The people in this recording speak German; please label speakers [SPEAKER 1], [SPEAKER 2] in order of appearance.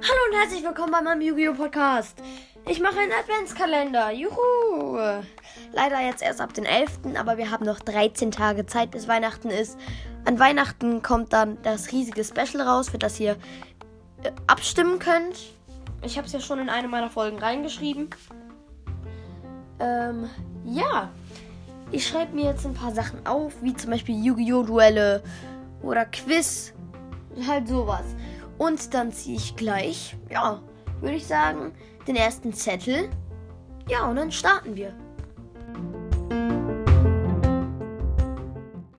[SPEAKER 1] Hallo und herzlich willkommen bei meinem Yu-Gi-Oh! Podcast. Ich mache einen Adventskalender. Juhu! Leider jetzt erst ab den 11., aber wir haben noch 13 Tage Zeit, bis Weihnachten ist. An Weihnachten kommt dann das riesige Special raus, für das ihr äh, abstimmen könnt. Ich habe es ja schon in eine meiner Folgen reingeschrieben. Ähm, ja. Ich schreibe mir jetzt ein paar Sachen auf, wie zum Beispiel Yu-Gi-Oh! Duelle oder Quiz. Halt sowas. Und dann ziehe ich gleich, ja, würde ich sagen, den ersten Zettel. Ja, und dann starten wir.